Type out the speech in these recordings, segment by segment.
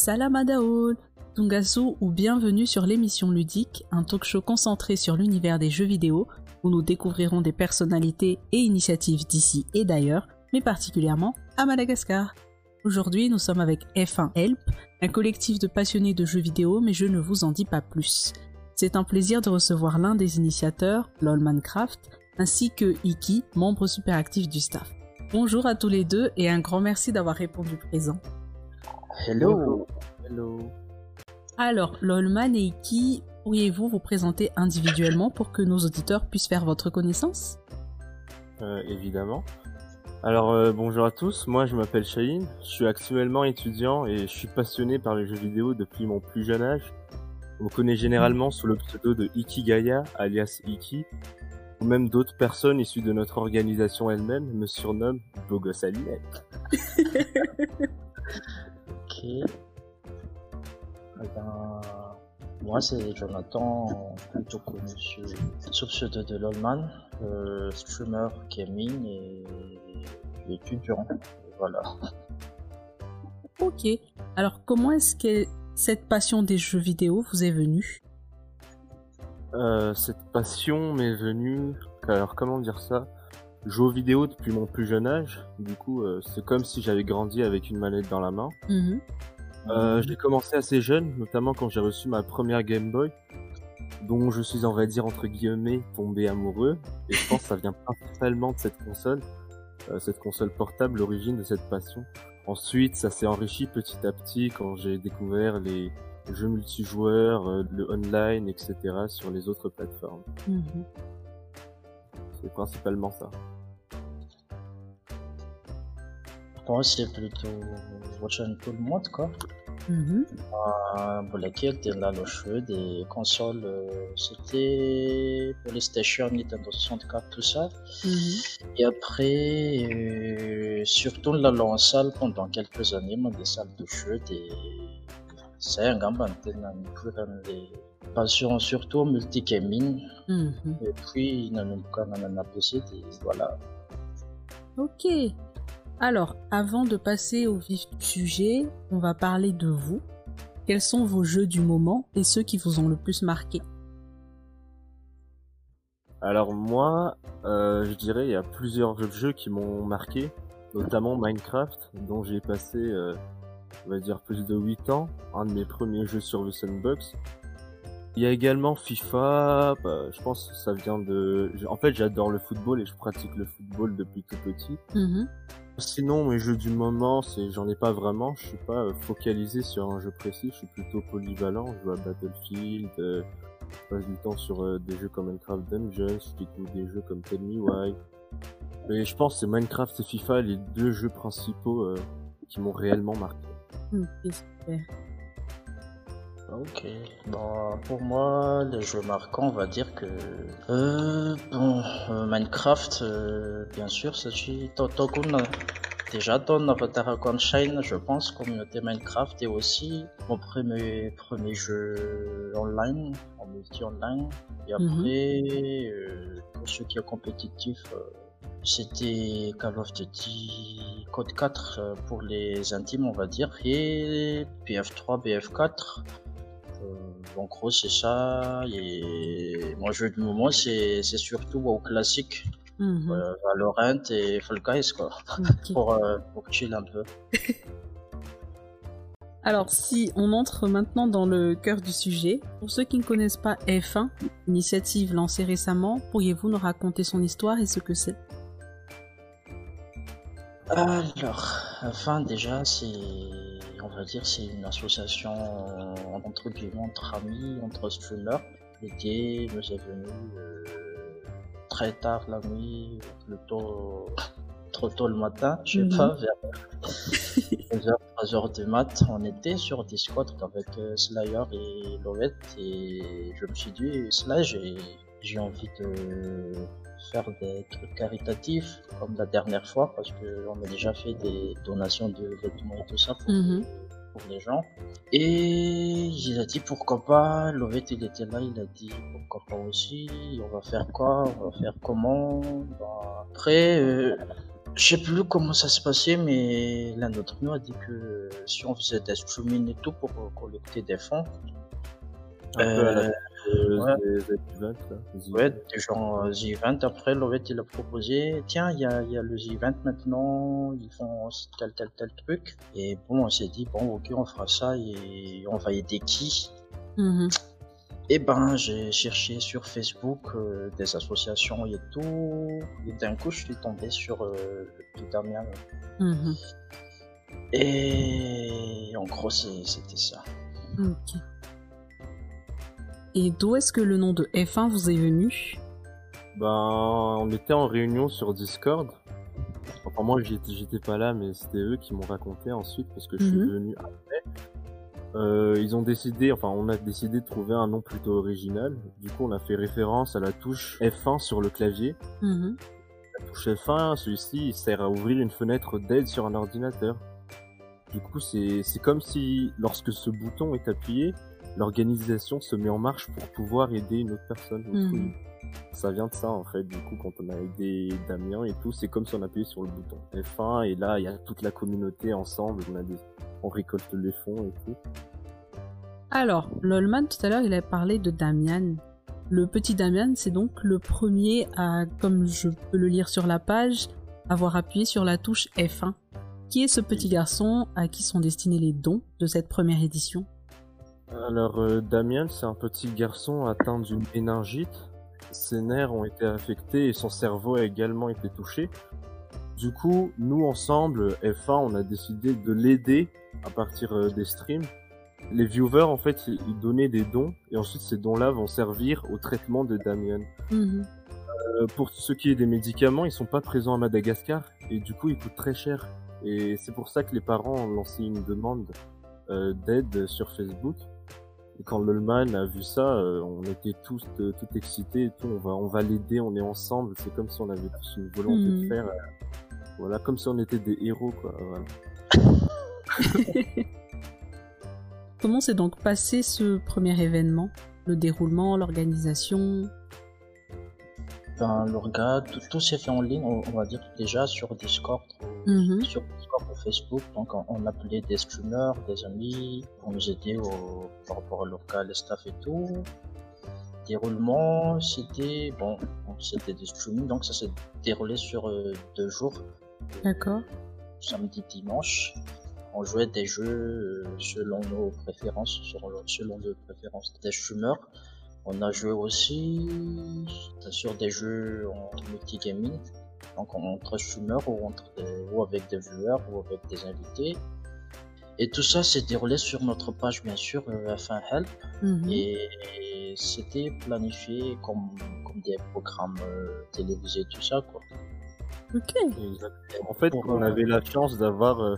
Salam Adaol, Tungasu ou bienvenue sur l'émission ludique, un talk show concentré sur l'univers des jeux vidéo où nous découvrirons des personnalités et initiatives d'ici et d'ailleurs, mais particulièrement à Madagascar. Aujourd'hui, nous sommes avec F1 Help, un collectif de passionnés de jeux vidéo, mais je ne vous en dis pas plus. C'est un plaisir de recevoir l'un des initiateurs, LOL Minecraft, ainsi que Iki, membre super actif du staff. Bonjour à tous les deux et un grand merci d'avoir répondu présent. Hello. Hello. Alors, Lolman et Iki, pourriez-vous vous présenter individuellement pour que nos auditeurs puissent faire votre connaissance? Euh, évidemment. Alors euh, bonjour à tous, moi je m'appelle Shaheen, je suis actuellement étudiant et je suis passionné par les jeux vidéo depuis mon plus jeune âge. On me connaît généralement sous le pseudo de Ikigaya, alias Iki, ou même d'autres personnes issues de notre organisation elle-même me surnomment Beau gosse à lunettes. Ok. Eh ben, moi, c'est Jonathan, plutôt connu sous, sous le pseudo de Lolman, euh, streamer gaming et étudiant. Voilà. Ok. Alors, comment est-ce que cette passion des jeux vidéo vous est venue? Euh, cette passion m'est venue, alors comment dire ça? Joue aux vidéos depuis mon plus jeune âge, du coup euh, c'est comme si j'avais grandi avec une manette dans la main. Mhm. Euh, j'ai commencé assez jeune, notamment quand j'ai reçu ma première Game Boy, dont je suis, on va dire, entre guillemets, tombé amoureux. Et je pense que ça vient principalement de cette console, euh, cette console portable, l'origine de cette passion. Ensuite, ça s'est enrichi petit à petit quand j'ai découvert les jeux multijoueurs, le online, etc. sur les autres plateformes. Mhm. C'est principalement ça. Moi, c'est plutôt rejoindre tout le monde, quoi. Mhm. Euh, pour lesquels t'es là le jeu des consoles, euh, c'était PlayStation, Nintendo 64, tout ça. Mhm. Et après, euh, surtout là, en salle pendant quelques années, moi, des salles de jeu, des. C'est un grand antenne, des passions surtout multi-gaming. Mhm. Et puis, il y en a quand même un PC, et voilà. Ok. Alors, avant de passer au vif du sujet, on va parler de vous. Quels sont vos jeux du moment et ceux qui vous ont le plus marqué? Alors moi, euh, je dirais il y a plusieurs jeux qui m'ont marqué, notamment Minecraft, dont j'ai passé, euh, on va dire, plus de 8 ans, un de mes premiers jeux sur le Sandbox. Il y a également FIFA, bah, je pense que ça vient de... En fait, j'adore le football et je pratique le football depuis tout petit. Mhm. Sinon, mes jeux du moment, c'est j'en ai pas vraiment. Je suis pas euh, focalisé sur un jeu précis. Je suis plutôt polyvalent. Je joue à Battlefield. euh, je passe du temps sur euh, des jeux comme Minecraft Dungeons. Je découvre des jeux comme Tell Me Why. Mais je pense que c'est Minecraft et FIFA les deux jeux principaux euh, qui m'ont réellement marqué. Ok, super. Ok, bon, pour moi, les jeux marquants, on va dire que. Euh, bon, euh, Minecraft, euh, bien sûr, c'est Totokun. Déjà, dans Avatar Shine, je pense, communauté Minecraft, et aussi mon premier, premier jeu online, en multi-online. Et après, euh, pour ceux qui sont compétitifs, euh, c'était Call of Duty Code 4 euh, pour les intimes, on va dire, et BF3, BF4. Euh, en gros, c'est ça. Et mon jeu du moment, c'est c'est surtout au classique, Mhm. euh, Valorant et Fall Guys, quoi, pour, euh, pour chill un peu. Alors, si on entre maintenant dans le cœur du sujet, pour ceux qui ne connaissent pas F1, initiative lancée récemment, pourriez-vous nous raconter son histoire et ce que c'est? Alors, enfin, déjà, c'est, on va dire, c'est une association euh, entre guillemets, entre amis, entre streamers. L'idée nous est venue euh, très tard la nuit, plutôt trop tôt le matin, je sais Mhm. pas, vers 2h, 3h du mat. On était sur Discord avec euh, Slayer et Lovette et je me suis dit, Slayer, j'ai, j'ai envie de faire des trucs caritatifs comme la dernière fois parce que on a déjà fait des donations de vêtements et tout ça pour, Mhm. pour les gens. Et il a dit pourquoi pas, Lovette il était là, il a dit pourquoi pas aussi, on va faire quoi, on va faire comment. Bah, après, euh, Je sais plus comment ça se passait, mais l'un d'entre nous a dit que si on faisait des streaming et tout pour collecter des fonds, Un peu à la euh, euh, ouais. des- des events, là, des ouais, events. des gens euh, The Event. Après, Lovett il a proposé, tiens, il y a, il y a le The Event maintenant, ils font tel tel tel truc. Et bon, on s'est dit bon, ok, on fera ça et on va aider qui? Mhm. Et ben, j'ai cherché sur Facebook euh, des associations et tout. Et d'un coup, je suis tombé sur euh, le Damien. Mhm. Et en gros, c'est- c'était ça. Ok. Et d'où est-ce que le nom de F1 vous est venu? Ben, on était en réunion sur Discord. Enfin, moi, j'étais, pas là, mais c'était eux qui m'ont raconté ensuite parce que je suis Mhm. venu après. Euh, ils ont décidé, enfin, on a décidé de trouver un nom plutôt original. Du coup, on a fait référence à la touche F1 sur le clavier. Mhm. La touche F1, celui-ci, il sert à ouvrir une fenêtre d'aide sur un ordinateur. Du coup, c'est comme si, lorsque ce bouton est appuyé, l'organisation se met en marche pour pouvoir aider une autre personne. Mhm. Ça vient de ça, en fait. Du coup, quand on a aidé Damien et tout, c'est comme si on appuyait sur le bouton F1 et là, il y a toute la communauté ensemble. On a des, on récolte les fonds et tout. Alors, Lolman, tout à l'heure, il a parlé de Damian. Le petit Damian, c'est donc le premier à, comme je peux le lire sur la page, avoir appuyé sur la touche F1. Qui est ce petit garçon à qui sont destinés les dons de cette première édition? Alors, euh, Damien, c'est un petit garçon atteint d'une méningite. Ses nerfs ont été affectés et son cerveau a également été touché. Du coup, nous ensemble, F1, on a décidé de l'aider à partir euh, des streams. Les viewers, en fait, ils ils donnaient des dons et ensuite ces dons-là vont servir au traitement de Damien. Mhm. Euh, pour ce qui est des médicaments, ils sont pas présents à Madagascar et du coup ils coûtent très cher. Et c'est pour ça que les parents ont lancé une demande euh, d'aide sur Facebook. Et quand Lolman a vu ça, euh, on était tous euh, tout excités et tout. On va, on va l'aider, on est ensemble. C'est comme si on avait tous une volonté de Mhm. faire. euh, voilà, comme si on était des héros quoi. Voilà. Comment s'est donc passé ce premier événement? Le déroulement, l'organisation? Ben, le regard, tout, tout s'est fait en ligne, on, on va dire déjà sur Discord, Mhm. sur Discord ou Facebook. Donc, on, on appelait des streamers, des amis pour nous aider au, par rapport à l'orga, le staff et tout. Déroulement, c'était bon, c'était des streaming, donc ça s'est déroulé sur euh, deux jours. D'accord. samedi, dimanche. On jouait des jeux euh, selon nos préférences, le- selon les préférences des streamers. On a joué aussi sur des jeux en multigaming, donc entre streamers ou, entre des- ou avec des viewers ou avec des invités. Et tout ça s'est déroulé sur notre page, bien sûr, euh, F1 Help. Mhm. Et c'était planifié comme, comme des programmes euh, télévisés, tout ça, quoi. Ok. Exactement. En fait, on avait la chance d'avoir euh,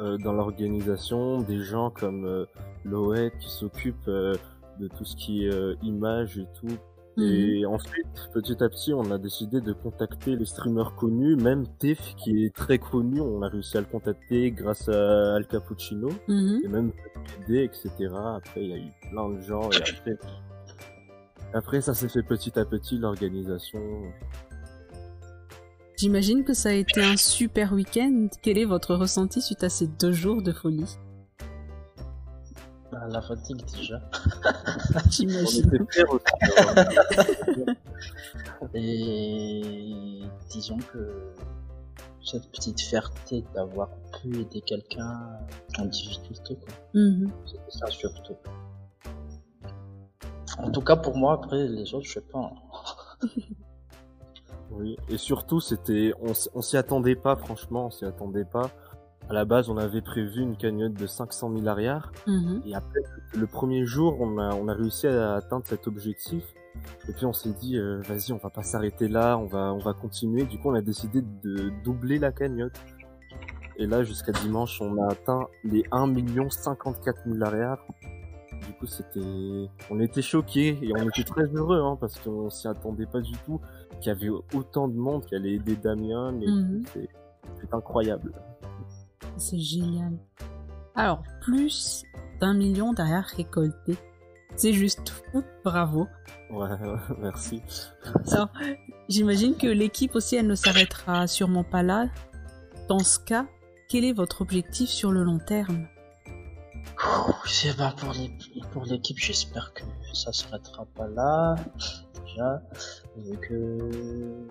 euh, dans l'organisation des gens comme euh, Loët qui s'occupe euh, de tout ce qui est euh, image et tout. Et ensuite, petit à petit, on a décidé de contacter les streamers connus, même Tef qui est très connu, on a réussi à le contacter grâce à Al Cappuccino, Mhm. et même aider, etc. Après, il y a eu plein de gens, et après, après ça s'est fait petit à petit l'organisation. J'imagine que ça a été un super week-end. Quel est votre ressenti suite à ces deux jours de folie? Ah, La fatigue déjà. On J'imagine. était fiers aussi. d'avoir- Et disons que cette petite fierté d'avoir pu aider quelqu'un en difficulté, quoi. Mhm. C'était ça surtout. En tout cas pour moi, après les autres, je sais pas. hein. Oui, et surtout, c'était, on, s- on s'y attendait pas, franchement, on s'y attendait pas. À la base, on avait prévu une cagnotte de 500 000 arrières, Mhm. et après, le premier jour, on a, on a réussi à atteindre cet objectif. Et puis, on s'est dit, euh, vas-y, on va pas s'arrêter là, on va, on va continuer. Du coup, on a décidé de doubler la cagnotte. Et là, jusqu'à dimanche, on a atteint les 1 54 000 arrières. Du coup, c'était, on était choqués et on était très heureux, hein, parce qu'on s'y attendait pas du tout qu'il y avait autant de monde qui allait aider Damien. C'est, c'est incroyable. C'est génial. Alors, plus d'un million derrière récolté. C'est juste fou, bravo. Ouais, merci. Alors, j'imagine que l'équipe aussi, elle ne s'arrêtera sûrement pas là. Dans ce cas, quel est votre objectif sur le long terme? C'est ben pour l'équipe, pour l'équipe, j'espère que ça s'arrêtera pas là. Déjà, vu que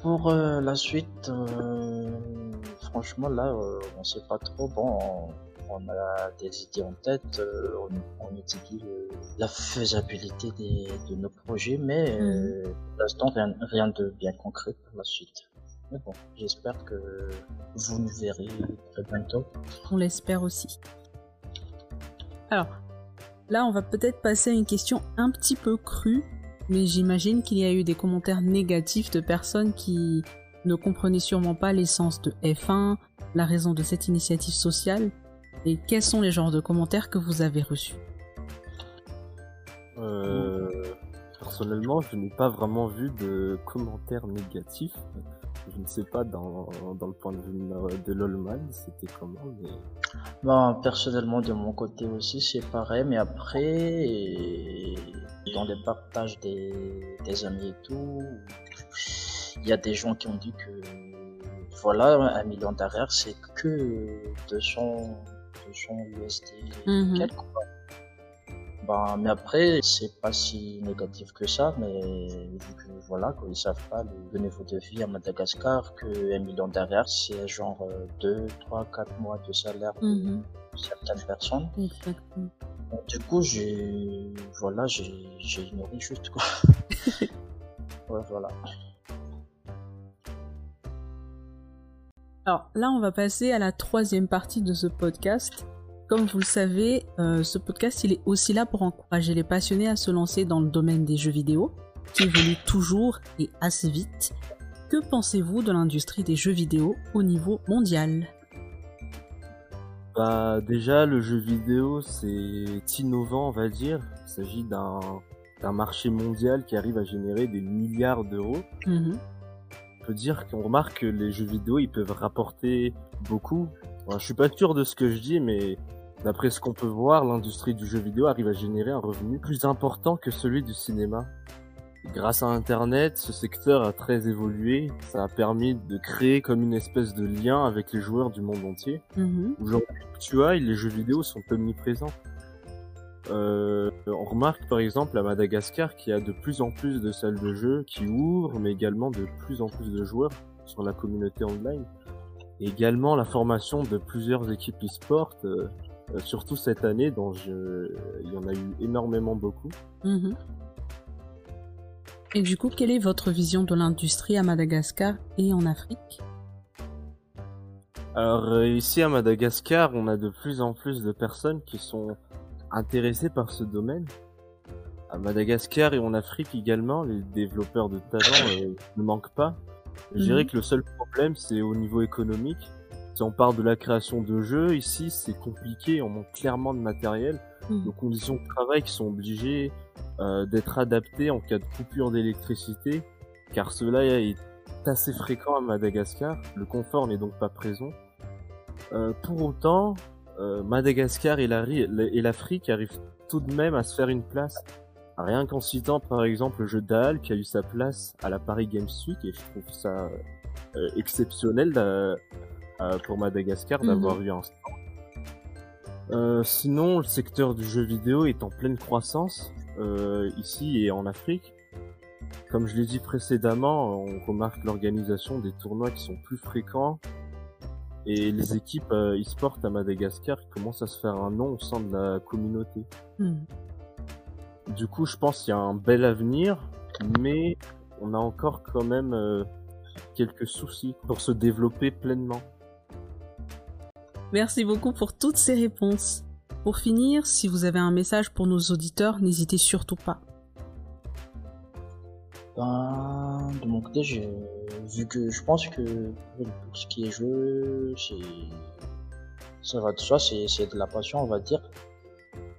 pour euh, la suite, euh, franchement là, euh, on sait pas trop. Bon, on, a des idées en tête, on, on, étudie la faisabilité des, de nos projets, mais mhm. pour l'instant rien, rien de bien concret pour la suite. Mais bon, j'espère que vous nous verrez très bientôt. On l'espère aussi. Alors, là, on va peut-être passer à une question un petit peu crue mais j'imagine qu'il y a eu des commentaires négatifs de personnes qui ne comprenaient sûrement pas l'essence de F1, la raison de cette initiative sociale, et quels sont les genres de commentaires que vous avez reçus euh, Personnellement, je n'ai pas vraiment vu de commentaires négatifs. Je ne sais pas dans, dans le point de vue de LOLman, c'était comment, mais... Bon, personnellement, de mon côté aussi, c'est pareil, mais après, dans les partages des, des amis et tout, il y a des gens qui ont dit que, voilà, un million d'arrière, c'est que 200, 200 USD, mm bah, mais après, c'est pas si négatif que ça, mais vu que voilà, qu'ils savent pas le, niveau de vie à Madagascar, que un million derrière, c'est genre 2, 3, 4 mois de salaire de mhm. certaines personnes. Exactement. du coup, j'ai, voilà, j'ai ignoré juste quoi. ouais, voilà. Alors là, on va passer à la troisième partie de ce podcast comme vous le savez, euh, ce podcast il est aussi là pour encourager les passionnés à se lancer dans le domaine des jeux vidéo, qui évolue toujours et assez vite. Que pensez-vous de l'industrie des jeux vidéo au niveau mondial? Bah déjà le jeu vidéo c'est innovant on va dire. Il s'agit d'un marché mondial qui arrive à générer des milliards d'euros. Mhm. On peut dire qu'on remarque que les jeux vidéo ils peuvent rapporter beaucoup. je suis pas sûr de ce que je dis mais D'après ce qu'on peut voir, l'industrie du jeu vidéo arrive à générer un revenu plus important que celui du cinéma. Grâce à Internet, ce secteur a très évolué. Ça a permis de créer comme une espèce de lien avec les joueurs du monde entier. Mm-hmm. Aujourd'hui, tu vois, les jeux vidéo sont omniprésents. Euh, on remarque par exemple à Madagascar qu'il y a de plus en plus de salles de jeu qui ouvrent, mais également de plus en plus de joueurs sur la communauté online. Et également la formation de plusieurs équipes e-sport. Euh, euh, surtout cette année, dont je... il y en a eu énormément beaucoup. Mhm. Et du coup, quelle est votre vision de l'industrie à Madagascar et en Afrique? Alors ici à Madagascar, on a de plus en plus de personnes qui sont intéressées par ce domaine. À Madagascar et en Afrique également, les développeurs de talent euh, ne manquent pas. Je dirais mhm. que le seul problème, c'est au niveau économique. Si on parle de la création de jeux, ici c'est compliqué, on manque clairement de matériel, mmh. de conditions de travail qui sont obligées euh, d'être adaptées en cas de coupure d'électricité, car cela est assez fréquent à Madagascar, le confort n'est donc pas présent. Euh, pour autant, euh, Madagascar et l'Afrique arrivent tout de même à se faire une place. Rien qu'en citant par exemple le jeu d'Al qui a eu sa place à la Paris Games Week et je trouve ça euh, exceptionnel euh, pour Madagascar d'avoir mhm. eu un stand. Sinon, le secteur du jeu vidéo est en pleine croissance ici et en Afrique. Comme je l'ai dit précédemment, on remarque l'organisation des tournois qui sont plus fréquents et les équipes e-sport à Madagascar commencent à se faire un nom au sein de la communauté. Mhm. Du coup, je pense qu'il y a un bel avenir, mais on a encore quand même quelques soucis pour se développer pleinement. Merci beaucoup pour toutes ces réponses. Pour finir, si vous avez un message pour nos auditeurs, n'hésitez surtout pas. Ben, de mon côté, vu que je pense que pour ce qui est jeu, c'est ça va de soi, c'est de la passion, on va dire.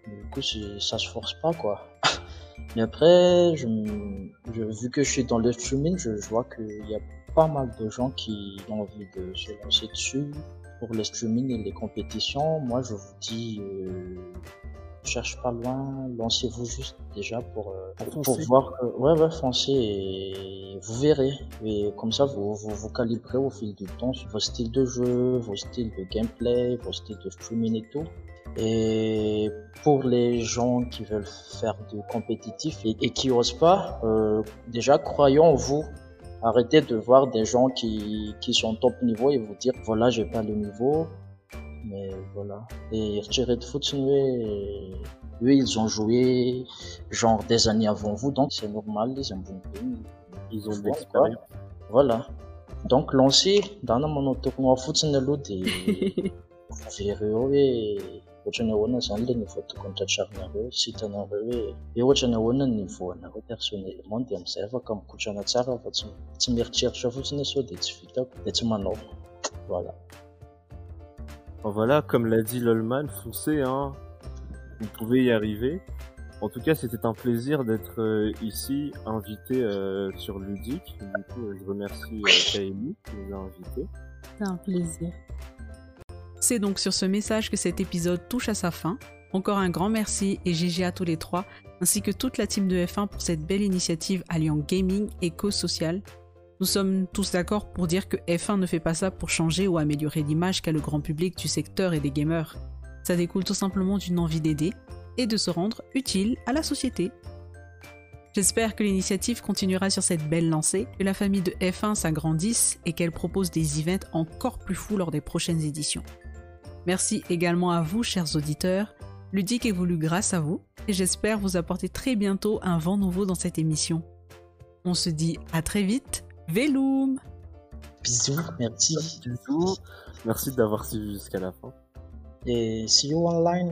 Du coup, ça se force pas, quoi. Mais après, vu que je suis dans le streaming, je, je vois qu'il y a pas mal de gens qui ont envie de se lancer dessus pour le streaming et les compétitions, moi je vous dis, euh, cherche pas loin, lancez-vous juste déjà pour, euh, pour, Foncez. voir. que- ouais, ouais, foncez et vous verrez. Et comme ça, vous, vous vous calibrez au fil du temps sur vos styles de jeu, vos styles de gameplay, vos styles de streaming et tout. Et pour les gens qui veulent faire du compétitif et, et qui osent pas, euh, déjà croyons en vous. Arrêtez de voir des gens qui, qui sont top niveau et vous dire voilà j'ai pas le niveau, mais voilà. Et foot, et eux ils ont joué genre des années avant vous, donc c'est normal, ils ont bon. Ils ont de l'expérience. Voilà. Donc lancez dans mon autour foot dia very eo hoe ohatra ny ahoana zany le niveau tokontratrarinaareo sy hitanareo hoe e ohatra ny ahoana ny niveau anareo personnellement dia amizay afaka mikotrana tsara fa tsy tsy mieritreritra fotsiny sao dia tsy vitako dia tsy manao voilà Bon, voilà, comme l'a dit Lolman, foncez, hein. Vous pouvez y arriver. En tout cas, c'était un plaisir d'être euh, ici, invité euh, sur Ludique. Du coup, euh, je remercie euh, Kaeli qui nous a invités. C'est un plaisir. C'est donc sur ce message que cet épisode touche à sa fin. Encore un grand merci et GG à tous les trois, ainsi que toute la team de F1 pour cette belle initiative alliant gaming et cause sociale. Nous sommes tous d'accord pour dire que F1 ne fait pas ça pour changer ou améliorer l'image qu'a le grand public du secteur et des gamers. Ça découle tout simplement d'une envie d'aider et de se rendre utile à la société. J'espère que l'initiative continuera sur cette belle lancée, que la famille de F1 s'agrandisse et qu'elle propose des events encore plus fous lors des prochaines éditions. Merci également à vous, chers auditeurs. Ludique évolue grâce à vous et j'espère vous apporter très bientôt un vent nouveau dans cette émission. On se dit à très vite. Veloum bisous merci Bisous. Merci d'avoir suivi jusqu'à la fin. et see you online